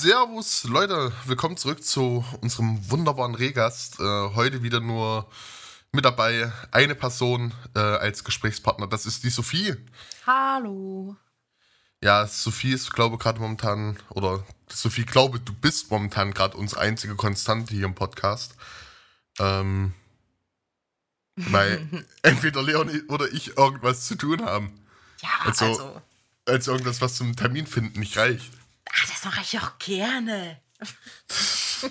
Servus, Leute, willkommen zurück zu unserem wunderbaren Regast. Äh, heute wieder nur mit dabei eine Person äh, als Gesprächspartner. Das ist die Sophie. Hallo. Ja, Sophie ist, glaube ich, gerade momentan, oder Sophie, glaube, du bist momentan gerade unsere einzige Konstante hier im Podcast. Ähm, weil entweder Leon oder ich irgendwas zu tun haben. Ja, also, also, als irgendwas, was zum Termin finden nicht reicht. Ach, das mache ich auch gerne.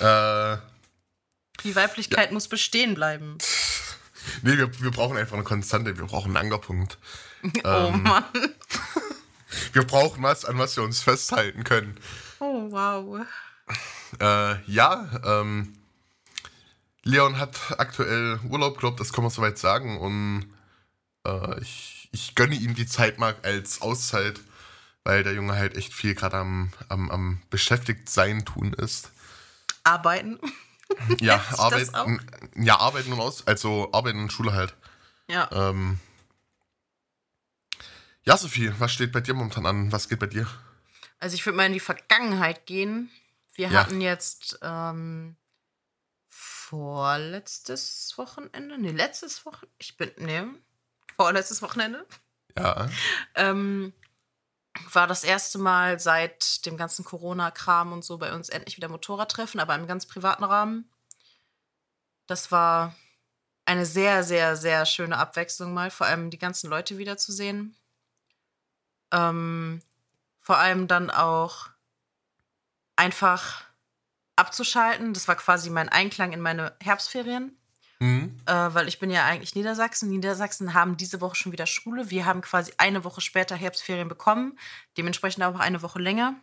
äh, Die Weiblichkeit muss bestehen bleiben. Nee, wir, wir brauchen einfach eine Konstante, wir brauchen einen Ankerpunkt. Oh ähm, Mann. wir brauchen was, an was wir uns festhalten können. Oh, wow. Äh, ja, ähm, Leon hat aktuell Urlaub, glaube das kann man soweit sagen. Und äh, ich, ich gönne ihm die Zeit mal als Auszeit weil der Junge halt echt viel gerade am, am, am beschäftigt sein tun ist. Arbeiten. Ja, arbeiten. Ja, arbeiten und aus, also arbeiten und Schule halt. Ja. Ähm, ja, Sophie, was steht bei dir momentan an? Was geht bei dir? Also ich würde mal in die Vergangenheit gehen. Wir ja. hatten jetzt ähm, vorletztes Wochenende, nee, letztes Wochenende, ich bin, nee, vorletztes Wochenende. Ja. ähm, war das erste Mal seit dem ganzen Corona-Kram und so bei uns endlich wieder Motorradtreffen, aber im ganz privaten Rahmen. Das war eine sehr, sehr, sehr schöne Abwechslung mal, vor allem die ganzen Leute wiederzusehen. Ähm, vor allem dann auch einfach abzuschalten. Das war quasi mein Einklang in meine Herbstferien. Mhm. Äh, weil ich bin ja eigentlich Niedersachsen. Niedersachsen haben diese Woche schon wieder Schule. Wir haben quasi eine Woche später Herbstferien bekommen. Dementsprechend auch eine Woche länger.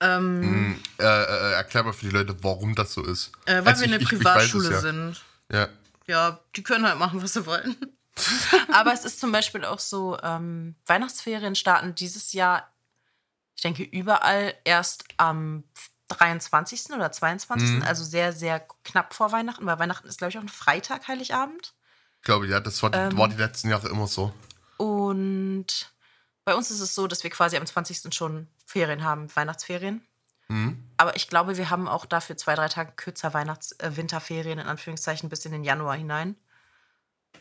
Ähm, mhm. äh, äh, erklär mal für die Leute, warum das so ist. Äh, weil also wir eine Privatschule ja. sind. Ja. Ja, die können halt machen, was sie wollen. Aber es ist zum Beispiel auch so, ähm, Weihnachtsferien starten dieses Jahr, ich denke, überall erst am 23. oder 22. Mhm. Also sehr, sehr knapp vor Weihnachten, weil Weihnachten ist, glaube ich, auch ein Freitag, Heiligabend. Ich glaube, ja, das war die, ähm, war die letzten Jahre immer so. Und bei uns ist es so, dass wir quasi am 20. schon Ferien haben, Weihnachtsferien. Mhm. Aber ich glaube, wir haben auch dafür zwei, drei Tage kürzer Weihnachts-, äh, Winterferien, in Anführungszeichen, bis in den Januar hinein.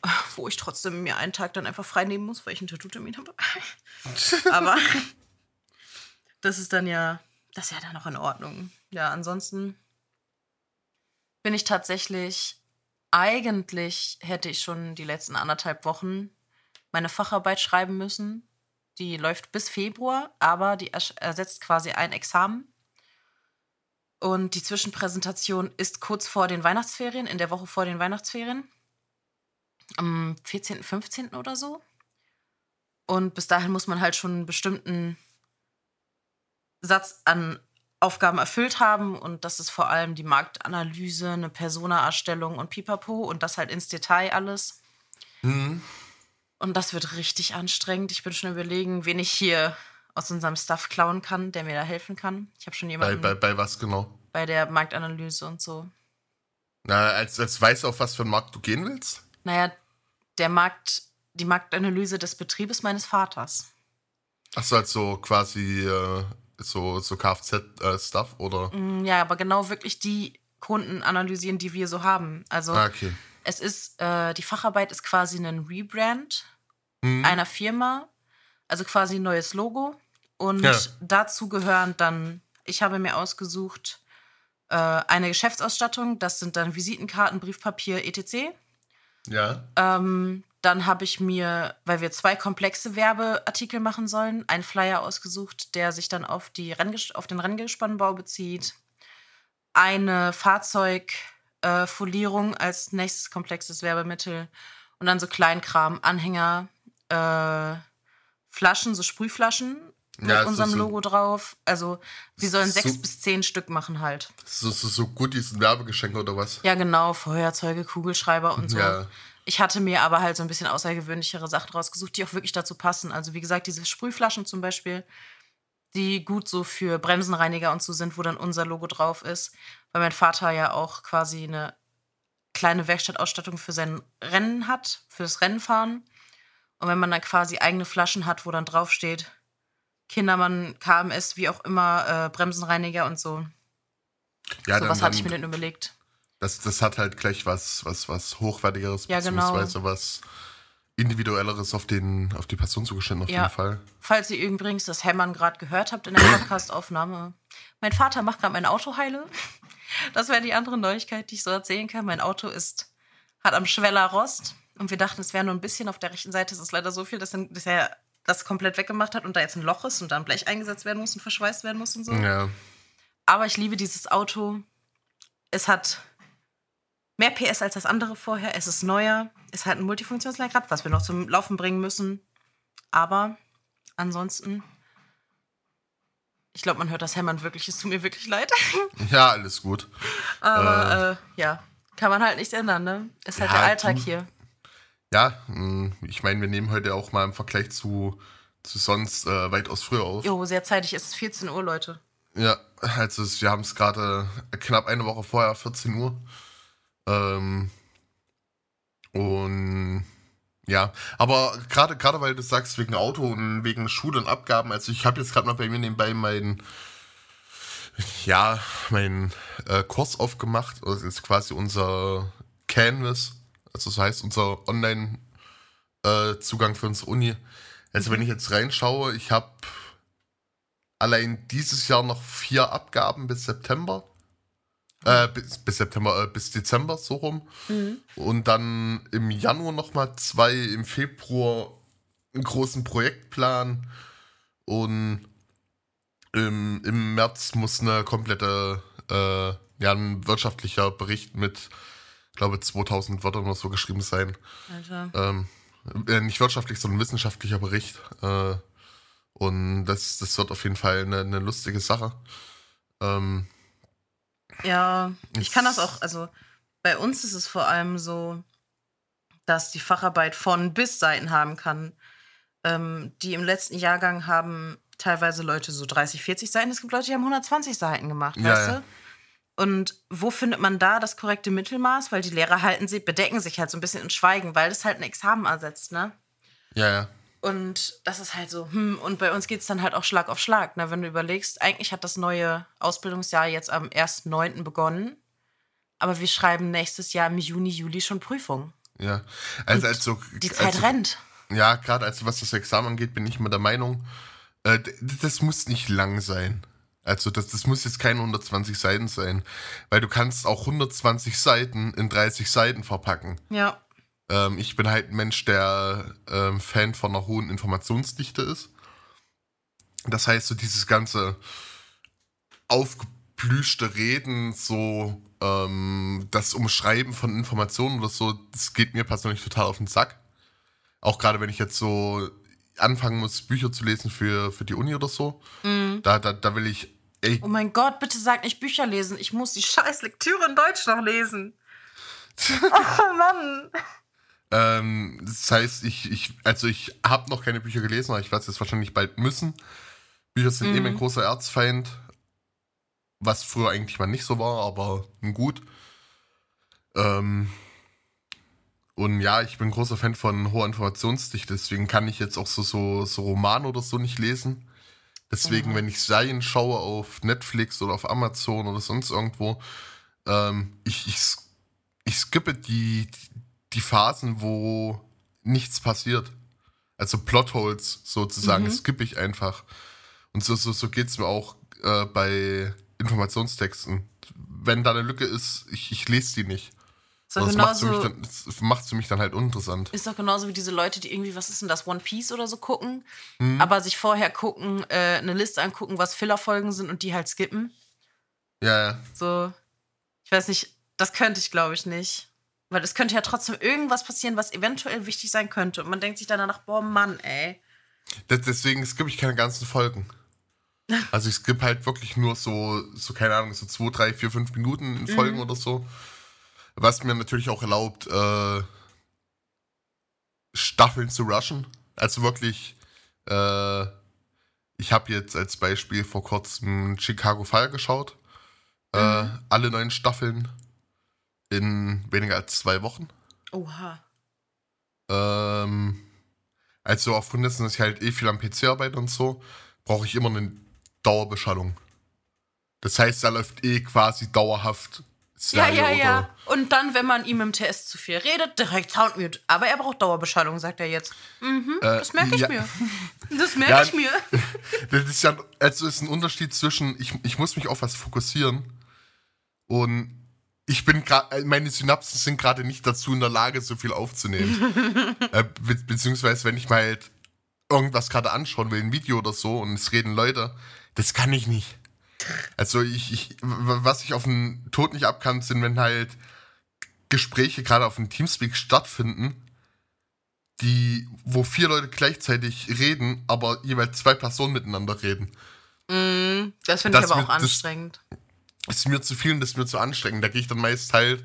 Wo ich trotzdem mir einen Tag dann einfach frei nehmen muss, weil ich einen Tattoo-Termin habe. Aber das ist dann ja das ist ja dann noch in Ordnung. Ja, ansonsten bin ich tatsächlich, eigentlich hätte ich schon die letzten anderthalb Wochen meine Facharbeit schreiben müssen. Die läuft bis Februar, aber die ersetzt quasi ein Examen. Und die Zwischenpräsentation ist kurz vor den Weihnachtsferien, in der Woche vor den Weihnachtsferien. Am 14., 15. oder so. Und bis dahin muss man halt schon einen bestimmten Satz an Aufgaben erfüllt haben und das ist vor allem die Marktanalyse, eine Persona-Erstellung und Pipapo und das halt ins Detail alles. Mhm. Und das wird richtig anstrengend. Ich bin schon überlegen, wen ich hier aus unserem Stuff klauen kann, der mir da helfen kann. Ich habe schon jemanden. Bei, bei, bei was genau? Bei der Marktanalyse und so. Na, als, als weißt du, auf was für einen Markt du gehen willst? Naja, der Markt, die Marktanalyse des Betriebes meines Vaters. Achso, also quasi äh, so, so Kfz-Stuff oder? Mm, ja, aber genau wirklich die Kunden analysieren, die wir so haben. Also ah, okay. es ist, äh, die Facharbeit ist quasi ein Rebrand mhm. einer Firma, also quasi ein neues Logo. Und ja. dazu gehören dann, ich habe mir ausgesucht, äh, eine Geschäftsausstattung, das sind dann Visitenkarten, Briefpapier, etc. Ja. Ähm, dann habe ich mir, weil wir zwei komplexe Werbeartikel machen sollen, einen Flyer ausgesucht, der sich dann auf, die Rennges auf den Renngespannbau bezieht. Eine Fahrzeugfolierung äh, als nächstes komplexes Werbemittel. Und dann so Kleinkram, Anhänger, äh, Flaschen, so Sprühflaschen mit ja, unserem so, Logo drauf. Also wir sollen so, sechs bis zehn Stück machen halt. So, so, so Goodies, ein Werbegeschenk oder was? Ja, genau. Feuerzeuge, Kugelschreiber und so. Ja. Ich hatte mir aber halt so ein bisschen außergewöhnlichere Sachen rausgesucht, die auch wirklich dazu passen. Also wie gesagt, diese Sprühflaschen zum Beispiel, die gut so für Bremsenreiniger und so sind, wo dann unser Logo drauf ist. Weil mein Vater ja auch quasi eine kleine Werkstattausstattung für sein Rennen hat, für das Rennenfahren. Und wenn man dann quasi eigene Flaschen hat, wo dann draufsteht, Kindermann, KMS, wie auch immer, äh, Bremsenreiniger und so. Ja, so was hatte ich mir denn überlegt. Das, das hat halt gleich was, was, was Hochwertigeres, Ja, genau. beziehungsweise was Individuelleres auf, den, auf die Person zugeschnitten, auf Ja. jeden Fall. Falls ihr übrigens das Hämmern gerade gehört habt in der Podcast-Aufnahme. Mein Vater macht gerade mein Auto heile. Das wäre die andere Neuigkeit, die ich so erzählen kann. Mein Auto ist, hat am Schweller Rost. Und wir dachten, es wäre nur ein bisschen auf der rechten Seite. Es ist leider so viel, dass, dass er das komplett weggemacht hat und da jetzt ein Loch ist und da ein Blech eingesetzt werden muss und verschweißt werden muss und so. Ja. Aber ich liebe dieses Auto. Es hat mehr PS als das andere vorher. Es ist neuer. Es hat ein Multifunktionslenkrad, was wir noch zum Laufen bringen müssen. Aber ansonsten, ich glaube, man hört das Hämmern wirklich. Es tut mir wirklich leid. ja, alles gut. Aber äh, ja, kann man halt nicht ändern, ne? Ist halt Ja, der Alltag hier. Ja, mh, ich meine, wir nehmen heute auch mal im Vergleich zu, zu sonst äh, weitaus früher auf. Jo, sehr zeitig. Es ist 14 Uhr, Leute. Ja, also wir haben es gerade knapp eine Woche vorher, 14 Uhr. Ähm, und ja, aber gerade gerade weil du sagst wegen Auto und wegen Schule und Abgaben, also ich habe jetzt gerade mal bei mir nebenbei meinen ja, meinen äh, Kurs aufgemacht, das ist quasi unser Canvas, also das heißt unser Online äh, Zugang für unsere Uni. Also wenn ich jetzt reinschaue, ich habe allein dieses Jahr noch vier Abgaben bis September. Äh, bis, bis September, äh, bis Dezember, so rum. Und dann im Januar nochmal zwei, im Februar einen großen Projektplan. Und im, im März muss eine komplette, äh, ja, ein wirtschaftlicher Bericht mit, ich glaube, 2000 Wörtern oder so geschrieben sein. Alter. Ähm, äh, nicht wirtschaftlich, sondern wissenschaftlicher Bericht. Äh, und das, das wird auf jeden Fall eine, eine lustige Sache. Ähm, Ja, ich kann das auch, also bei uns ist es vor allem so, dass die Facharbeit von bis Seiten haben kann. Ähm, die im letzten Jahrgang haben teilweise Leute so 30, 40 Seiten. Es gibt Leute, die haben 120 Seiten gemacht, Ja, weißt ja. du? Und wo findet man da das korrekte Mittelmaß? Weil die Lehrer halten sie, bedecken sich halt so ein bisschen in Schweigen, weil das halt ein Examen ersetzt, ne? ja, ja. Und das ist halt so, hm, und bei uns geht es dann halt auch Schlag auf Schlag. Ne? Wenn du überlegst, eigentlich hat das neue Ausbildungsjahr jetzt am 1.9. begonnen, aber wir schreiben nächstes Jahr im Juni, Juli schon Prüfung. Ja, also, Und also, Die Zeit also rennt. ja, gerade also was das Examen angeht, bin ich immer der Meinung, äh, das muss nicht lang sein. Also das, das muss jetzt keine 120 Seiten sein, weil du kannst auch 120 Seiten in 30 Seiten verpacken. Ja. Ähm, ich bin halt ein Mensch, der ähm, Fan von einer hohen Informationsdichte ist. Das heißt, so dieses ganze aufgeplüschte Reden, so ähm, das Umschreiben von Informationen oder so, das geht mir persönlich total auf den Sack. Auch gerade wenn ich jetzt so anfangen muss, Bücher zu lesen für, für die Uni oder so. Da, da, da will ich, ey, Oh mein Gott, bitte sag nicht Bücher lesen. Ich muss die scheiß Lektüre in Deutsch noch lesen. oh Mann. Ähm, das heißt, ich, ich, also ich habe noch keine Bücher gelesen, aber ich werde es jetzt wahrscheinlich bald müssen. Bücher sind eh Mhm. mein großer Erzfeind. Was früher eigentlich mal nicht so war, aber gut. Ähm, und ja, ich bin großer Fan von hoher Informationsdichte, deswegen kann ich jetzt auch so, so, so Romane oder so nicht lesen. Deswegen, Mhm. wenn ich Serien schaue auf Netflix oder auf Amazon oder sonst irgendwo, ähm, ich, ich, ich skippe die, die Phasen, wo nichts passiert. Also Plotholes sozusagen, Mhm. skippe ich einfach. Und so, so, so geht es mir auch äh, bei Informationstexten. Wenn da eine Lücke ist, ich, ich lese die nicht. So das macht für, dann, das macht für mich dann halt uninteressant. ist doch genauso wie diese Leute, die irgendwie, was ist denn das, One Piece oder so gucken, Mhm. aber sich vorher gucken, äh, eine Liste angucken, was Fillerfolgen sind und die halt skippen. Ja, ja. So, ich weiß nicht, das könnte ich, glaube ich, nicht. Weil es könnte ja trotzdem irgendwas passieren, was eventuell wichtig sein könnte. Und man denkt sich dann danach, boah, Mann, ey. Das, deswegen skippe ich keine ganzen Folgen. Also ich skippe halt wirklich nur so, so, keine Ahnung, so zwei, drei, vier, fünf Minuten in Folgen oder so. Was mir natürlich auch erlaubt, äh, Staffeln zu rushen. Also wirklich, äh, ich habe jetzt als Beispiel vor kurzem Chicago Fire geschaut. Äh, alle neun Staffeln in weniger als zwei Wochen. Oha. Ähm, also aufgrund dessen, dass ich halt eh viel am PC arbeite und so, brauche ich immer eine Dauerbeschallung. Das heißt, da läuft eh quasi dauerhaft Stereo Ja, ja, ja. Und dann, wenn man ihm im TS zu viel redet, direkt Soundmute. Aber er braucht Dauerbeschallung, sagt er jetzt. Mhm, äh, das merke ich ja. mir. Das merke ja, ich mir. Das ist ja also ist ein Unterschied zwischen, ich, ich muss mich auf was fokussieren und ich bin gerade, äh, meine Synapsen sind gerade nicht dazu in der Lage, so viel aufzunehmen. äh, be beziehungsweise, wenn ich mal halt irgendwas gerade anschauen will, ein Video oder so, und es reden Leute, das kann ich nicht. Also ich, ich was ich auf den Tod nicht abkann, sind, wenn halt Gespräche gerade auf dem Teamspeak stattfinden, die, wo vier Leute gleichzeitig reden, aber jeweils zwei Personen miteinander reden. Mm, das finde ich aber auch anstrengend. Das ist mir zu viel und das ist mir zu anstrengend. Da gehe ich dann meist halt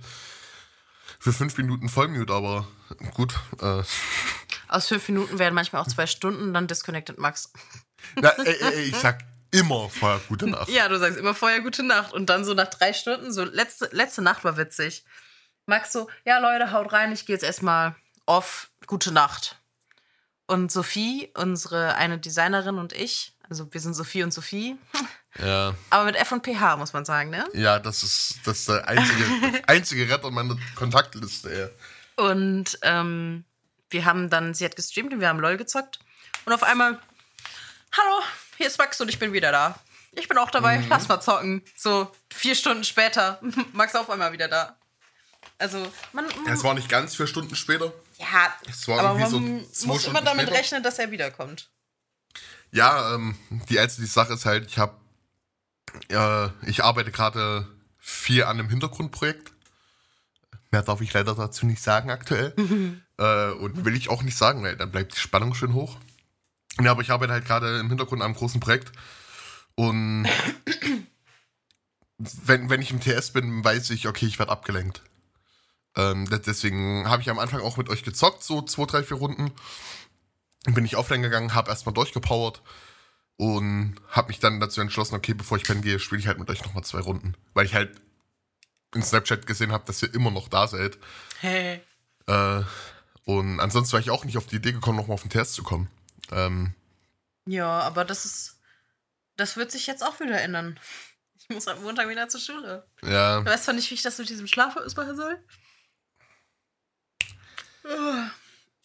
für fünf Minuten Vollmute, aber gut. Äh. Aus fünf Minuten werden manchmal auch zwei Stunden, dann disconnected Max. Na, ey, ey, ich sag immer vorher gute Nacht. Ja, du sagst immer vorher gute Nacht. Und dann so nach drei Stunden, so letzte, letzte Nacht war witzig. Max so, ja Leute, haut rein, ich gehe jetzt erstmal off, gute Nacht. Und Sophie, unsere eine Designerin und ich, also wir sind Sophie und Sophie. Ja. Aber mit F und PH, muss man sagen, ne? Ja, das ist, das ist der einzige, einzige Retter meiner Kontaktliste, ja. Und ähm, wir haben dann, sie hat gestreamt und wir haben LOL gezockt. Und auf einmal, hallo, hier ist Max und ich bin wieder da. Ich bin auch dabei, mhm. lass mal zocken. So vier Stunden später, Max auf einmal wieder da. Also, man. es war nicht ganz vier Stunden später. Ja, es war aber man so muss immer damit später. rechnen, dass er wiederkommt. Ja, ähm, die einzige Sache ist halt, ich habe, äh, ich arbeite gerade viel an einem Hintergrundprojekt. Mehr darf ich leider dazu nicht sagen aktuell. Äh, und will ich auch nicht sagen, weil dann bleibt die Spannung schön hoch. Ja, aber ich arbeite halt gerade im Hintergrund an einem großen Projekt. Und wenn, wenn ich im TS bin, weiß ich, okay, ich werde abgelenkt. Ähm, deswegen habe ich am Anfang auch mit euch gezockt, so zwei, drei, vier Runden. Bin ich offline gegangen, habe erstmal durchgepowert und habe mich dann dazu entschlossen, okay, bevor ich pennen gehe, spiele ich halt mit euch nochmal zwei Runden. Weil ich halt in Snapchat gesehen habe, dass ihr immer noch da seid. Hey. Äh, und ansonsten war ich auch nicht auf die Idee gekommen, nochmal auf den TS zu kommen. Ähm, ja, aber das ist. Das wird sich jetzt auch wieder ändern. Ich muss am Montag wieder zur Schule. Ja. Du weißt zwar nicht, wie ich das mit diesem Schlaf machen soll.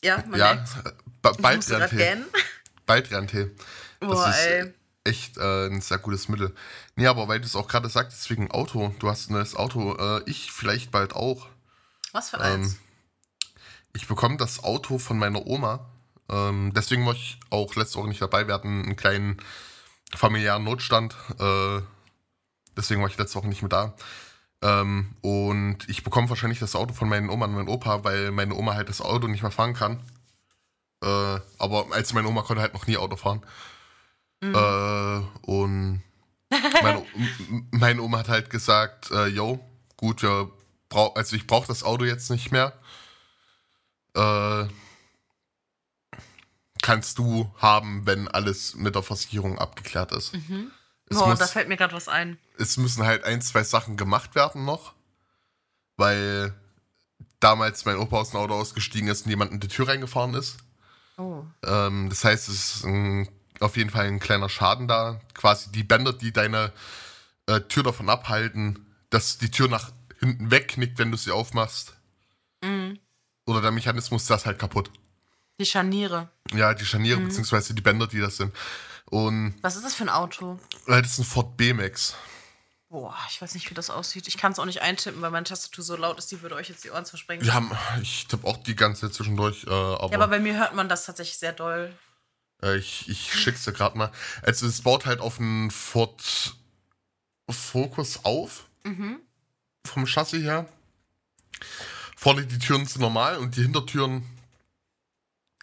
Ja, man ja, Baldrian-Tee. Baldrian-Tee. Das Boah, ist ey. echt äh, ein sehr gutes Mittel. Nee, aber weil du es auch gerade sagtest, wegen Auto. Du hast ein neues Auto. Äh, ich vielleicht bald auch. Was für eins? Ähm, ich bekomme das Auto von meiner Oma. Ähm, deswegen war ich auch letzte Woche nicht dabei. Wir hatten einen kleinen familiären Notstand. Äh, deswegen war ich letzte Woche nicht mehr da. Ähm, und ich bekomme wahrscheinlich das Auto von meinen Oma und meinem Opa, weil meine Oma halt das Auto nicht mehr fahren kann. Äh, aber als meine Oma konnte halt noch nie Auto fahren. Mhm. Äh, und meine, meine, Oma hat halt gesagt, äh, yo, gut, wir brauch, also ich brauche das Auto jetzt nicht mehr. Äh, kannst du haben, wenn alles mit der Versicherung abgeklärt ist. Mhm. Boah, muss, da fällt mir gerade was ein. Es müssen halt ein, zwei Sachen gemacht werden noch, weil damals mein Opa aus dem Auto ausgestiegen ist und jemand in die Tür reingefahren ist. Oh. Ähm, das heißt, es ist ein, auf jeden Fall ein kleiner Schaden da. Quasi die Bänder, die deine äh, Tür davon abhalten, dass die Tür nach hinten wegknickt, wenn du sie aufmachst. Mhm. Oder der Mechanismus, das halt kaputt. Die Scharniere. Ja, die Scharniere, mhm. beziehungsweise die Bänder, die das sind. Und Was ist das für ein Auto? Das ist ein Ford B-Max. Boah, ich weiß nicht, wie das aussieht. Ich kann es auch nicht eintippen, weil meine Tastatur so laut ist, die würde euch jetzt die Ohren zersprengen. Wir haben, ich tippe auch die ganze Zeit zwischendurch. Äh, aber ja, aber bei mir hört man das tatsächlich sehr doll. Äh, ich, ich schick's dir gerade mal. Also es baut halt auf einen Ford Focus auf. Mhm. Vom Chassis her. Vorne die Türen sind normal und die Hintertüren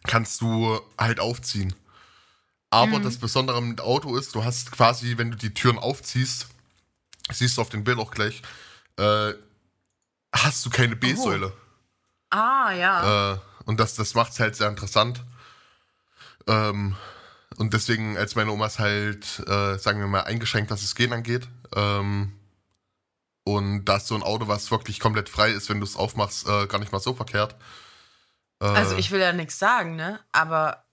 kannst du halt aufziehen. Aber mhm. das Besondere mit dem Auto ist, du hast quasi, wenn du die Türen aufziehst, siehst du auf dem Bild auch gleich, äh, hast du keine B-Säule. Oh. Ah, ja. Äh, und das, das macht es halt sehr interessant. Ähm, und deswegen, als meine Omas halt, äh, sagen wir mal, eingeschränkt, dass es gehen angeht. Ähm, und da ist so ein Auto, was wirklich komplett frei ist, wenn du es aufmachst, äh, gar nicht mal so verkehrt. Also, äh, also ich will ja nichts sagen, ne? Aber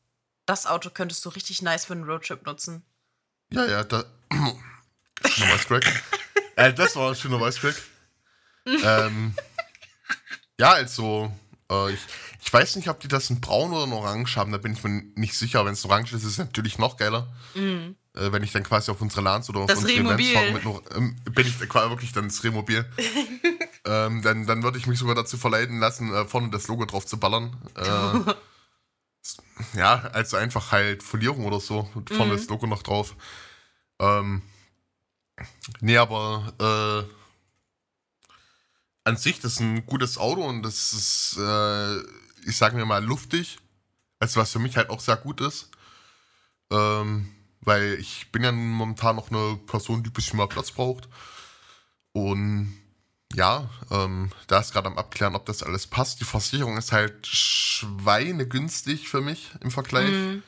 das Auto könntest du richtig nice für einen Roadtrip nutzen. Ja, ja, da. schöner Voice Crack. äh, das war ein schöner Voice Crack. ähm, ja, also, äh, ich, ich weiß nicht, ob die das in braun oder in orange haben, da bin ich mir nicht sicher. Wenn es orange ist, ist es natürlich noch geiler. Mhm. Äh, wenn ich dann quasi auf unsere Lans oder auf Das unsere fahre, mit noch, ähm, bin ich quasi wirklich dann das Remobil. ähm, dann dann würde ich mich sogar dazu verleiten lassen, äh, vorne das Logo drauf zu ballern. Äh, ja, also einfach halt Folierung oder so. Und vorne Mhm. das Logo noch drauf. Ähm, nee, aber äh, an sich, das ist ein gutes Auto und das ist, äh, ich sage mir mal, luftig. Also was für mich halt auch sehr gut ist. Ähm, weil ich bin ja momentan noch eine Person, die ein bisschen mehr Platz braucht. Und ja, ähm, da ist gerade am Abklären, ob das alles passt. Die Versicherung ist halt schweinegünstig für mich im Vergleich. Mhm.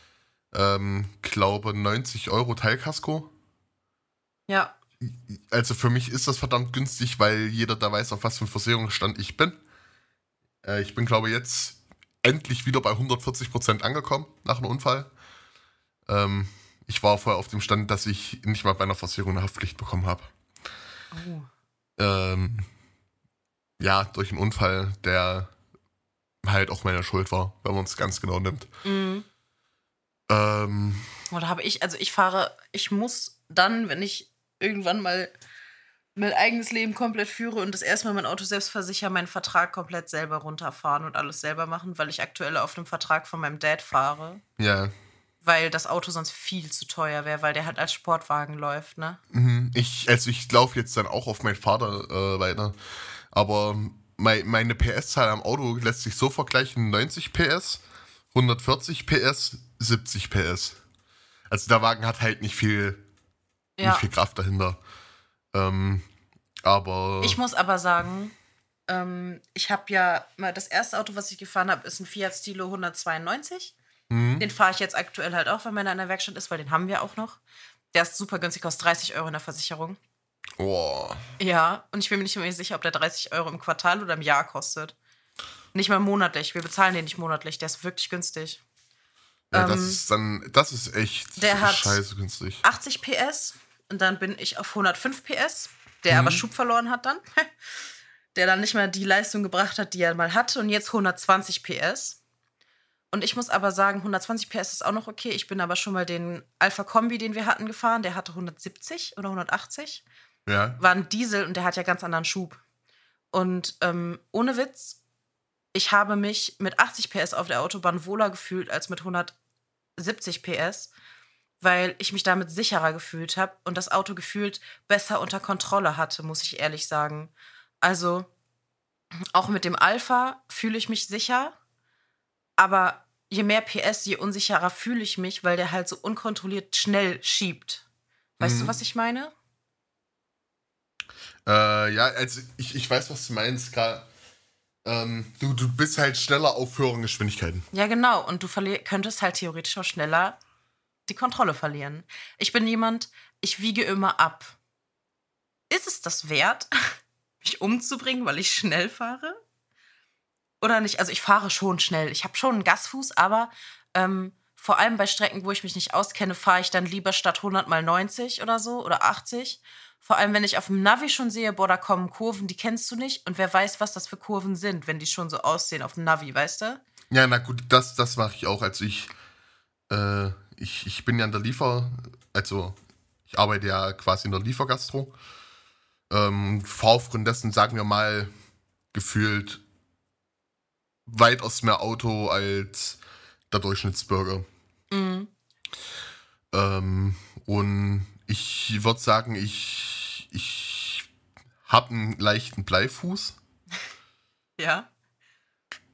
Ähm, glaube 90 Euro Teilkasko. Ja. Also für mich ist das verdammt günstig, weil jeder da weiß, auf was für einen Versicherungsstand ich bin. Äh, ich bin, glaube jetzt endlich wieder bei 140% angekommen nach einem Unfall. Ähm, ich war vorher auf dem Stand, dass ich nicht mal bei einer Versicherung eine Haftpflicht bekommen habe. Oh. Ähm, ja, durch einen Unfall, der halt auch meine Schuld war, wenn man es ganz genau nimmt. Mhm. Ähm, Oder habe ich, also ich fahre, ich muss dann, wenn ich irgendwann mal mein eigenes Leben komplett führe und das erstmal mein Auto selbst versichere, meinen Vertrag komplett selber runterfahren und alles selber machen, weil ich aktuell auf dem Vertrag von meinem Dad fahre. ja, Weil das Auto sonst viel zu teuer wäre, weil der halt als Sportwagen läuft, ne? Mhm. Ich, also ich laufe jetzt dann auch auf meinen Vater äh, weiter. Aber mei, meine PS-Zahl am Auto lässt sich so vergleichen: 90 PS, 140 PS, 70 PS. Also der Wagen hat halt nicht viel, Ja. nicht viel Kraft dahinter. Ähm, aber Ich muss aber sagen, ähm, ich habe ja mal das erste Auto, was ich gefahren habe, ist ein Fiat Stilo 192. Mhm. Den fahre ich jetzt aktuell halt auch, wenn meiner in der Werkstatt ist, weil den haben wir auch noch. Der ist super günstig, kostet 30 Euro in der Versicherung. oh, Ja, und ich bin mir nicht mehr sicher, ob der 30 Euro im Quartal oder im Jahr kostet. Nicht mal monatlich. Wir bezahlen den nicht monatlich. Der ist wirklich günstig. ja, das ähm, ist dann, das ist echt der hat- scheiße günstig. 80 PS und dann bin ich auf 105 PS, der aber Schub verloren hat dann. der dann nicht mehr die Leistung gebracht hat, die er mal hatte und jetzt 120 PS. Und ich muss aber sagen, 120 PS ist auch noch okay. Ich bin aber schon mal den Alpha Kombi, den wir hatten, gefahren. Der hatte 170 oder 180. Ja, War ein Diesel und der hat ja ganz anderen Schub. Und ähm, ohne Witz, ich habe mich mit 80 PS auf der Autobahn wohler gefühlt als mit 170 PS, weil ich mich damit sicherer gefühlt habe und das Auto gefühlt besser unter Kontrolle hatte, muss ich ehrlich sagen. Also auch mit dem Alpha fühle ich mich sicher, aber je mehr PS, je unsicherer fühle ich mich, weil der halt so unkontrolliert schnell schiebt. Weißt Mhm. du, was ich meine? Äh, ja, also ich, ich weiß, was du meinst. Gerade, ähm, du, du bist halt schneller auf höheren Geschwindigkeiten. Ja, genau. Und du könntest halt theoretisch auch schneller die Kontrolle verlieren. Ich bin jemand, ich wiege immer ab. Ist es das wert, mich umzubringen, weil ich schnell fahre? Oder nicht? Also ich fahre schon schnell. Ich habe schon einen Gasfuß, aber ähm, vor allem bei Strecken, wo ich mich nicht auskenne, fahre ich dann lieber statt 100 mal 90 oder so oder 80. Vor allem, wenn ich auf dem Navi schon sehe, boah, da kommen Kurven, die kennst du nicht. Und wer weiß, was das für Kurven sind, wenn die schon so aussehen auf dem Navi, weißt du? Ja, na gut, das, das mache ich auch. Also ich, äh, ich, ich bin ja in der Liefer, also ich arbeite ja quasi in der Liefergastro. Ähm, fahre aufgrund dessen, sagen wir mal, gefühlt weitaus mehr Auto als der Durchschnittsbürger. Mhm. Ähm, und ich würde sagen, ich, ich habe einen leichten Bleifuß. Ja.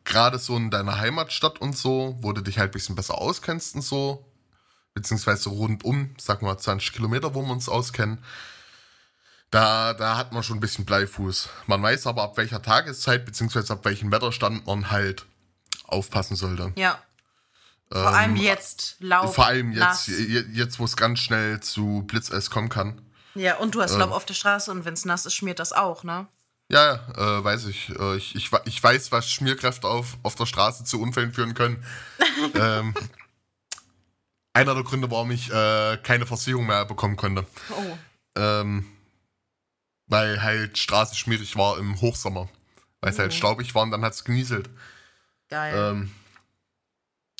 Gerade so in deiner Heimatstadt und so, wo du dich halt ein bisschen besser auskennst und so. Beziehungsweise rundum, sag mal 20 Kilometer, wo wir uns auskennen. Da, da hat man schon ein bisschen Bleifuß. Man weiß aber, ab welcher Tageszeit, beziehungsweise ab welchem Wetterstand man halt aufpassen sollte. Ja. Vor allem jetzt Laub. Ähm, Vor allem jetzt, nass. jetzt wo es ganz schnell zu Blitzeis kommen kann. Ja, und du hast Ähm. Laub auf der Straße und wenn es nass ist, schmiert das auch, ne? Ja, äh, weiß ich. Äh, ich, ich. Ich weiß, was Schmierkräfte auf, auf der Straße zu Unfällen führen können. ähm, einer der Gründe, warum ich äh, keine Versicherung mehr bekommen konnte. Oh. Ähm, weil halt Straße schmierig war im Hochsommer. Weil es halt Mhm. staubig war und dann hat es genieselt. Geil. Ähm,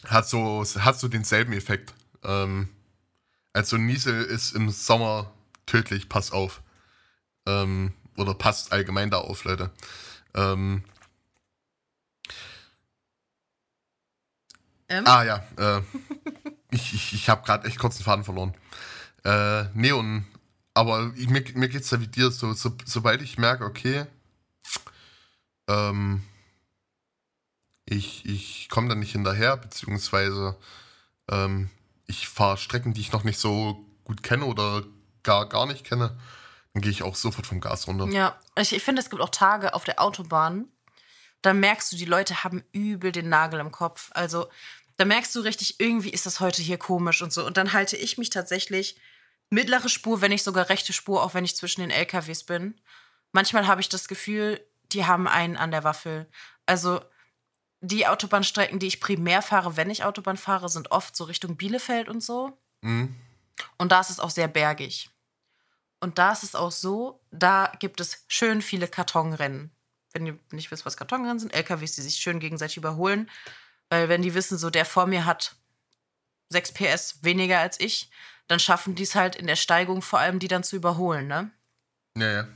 hat, so, hat so denselben Effekt. Ähm, also Niesel ist im Sommer tödlich, pass auf. Ähm, oder passt allgemein da auf, Leute. Ähm, Ähm? ah ja, äh, ich, ich, ich habe gerade echt kurz den Faden verloren. Äh, nee, aber ich, mir, mir geht's da wie dir, so, so, sobald ich merke, okay, ähm, ich, ich komme da nicht hinterher, beziehungsweise ähm, ich fahre Strecken, die ich noch nicht so gut kenne oder gar, gar nicht kenne, dann gehe ich auch sofort vom Gas runter. Ja, ich, ich finde, es gibt auch Tage auf der Autobahn, da merkst du, die Leute haben übel den Nagel im Kopf. Also, da merkst du richtig, irgendwie ist das heute hier komisch und so. Und dann halte ich mich tatsächlich mittlere Spur, wenn nicht sogar rechte Spur, auch wenn ich zwischen den LKWs bin. Manchmal habe ich das Gefühl, die haben einen an der Waffel. Also, die Autobahnstrecken, die ich primär fahre, wenn ich Autobahn fahre, sind oft so Richtung Bielefeld und so. Mhm. Und da ist es auch sehr bergig. Und da ist es auch so, da gibt es schön viele Kartonrennen. Wenn ihr nicht wisst, was Kartonrennen sind, LKWs, die sich schön gegenseitig überholen. Weil wenn die wissen, so der vor mir hat 6 PS weniger als ich, dann schaffen die es halt in der Steigung vor allem, die dann zu überholen, ne? Ja, ja.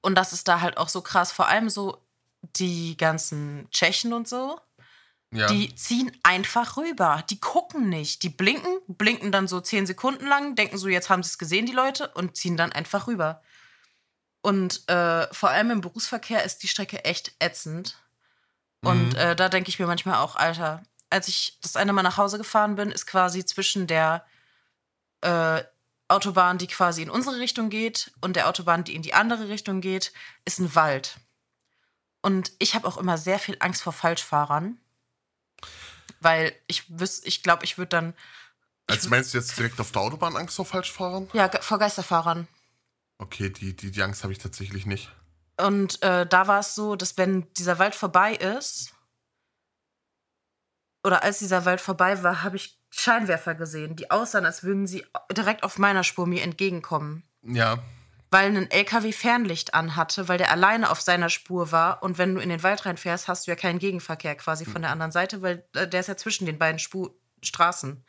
Und das ist da halt auch so krass. Vor allem so die ganzen Tschechen und so, ja. die ziehen einfach rüber. Die gucken nicht. Die blinken, blinken dann so zehn Sekunden lang, denken so, jetzt haben sie es gesehen, die Leute, und ziehen dann einfach rüber. Und äh, vor allem im Berufsverkehr ist die Strecke echt ätzend. Und Mhm. äh, da denke ich mir manchmal auch, Alter, als ich das eine Mal nach Hause gefahren bin, ist quasi zwischen der äh, Autobahn, die quasi in unsere Richtung geht, und der Autobahn, die in die andere Richtung geht, ist ein Wald. Und ich habe auch immer sehr viel Angst vor Falschfahrern. Weil ich wüs ich glaube, ich würde dann. Ich also meinst du jetzt direkt auf der Autobahn Angst vor Falschfahrern? ja, vor Geisterfahrern. Okay, die, die, die Angst habe ich tatsächlich nicht. Und äh, da war es so, dass wenn dieser Wald vorbei ist, oder als dieser Wald vorbei war, habe ich Scheinwerfer gesehen, die aussahen, als würden sie direkt auf meiner Spur mir entgegenkommen. Ja, Weil ein LKW Fernlicht anhatte, weil der alleine auf seiner Spur war. Und wenn du in den Wald reinfährst, hast du ja keinen Gegenverkehr quasi von der anderen Seite, weil äh, der ist ja zwischen den beiden Spu Straßen.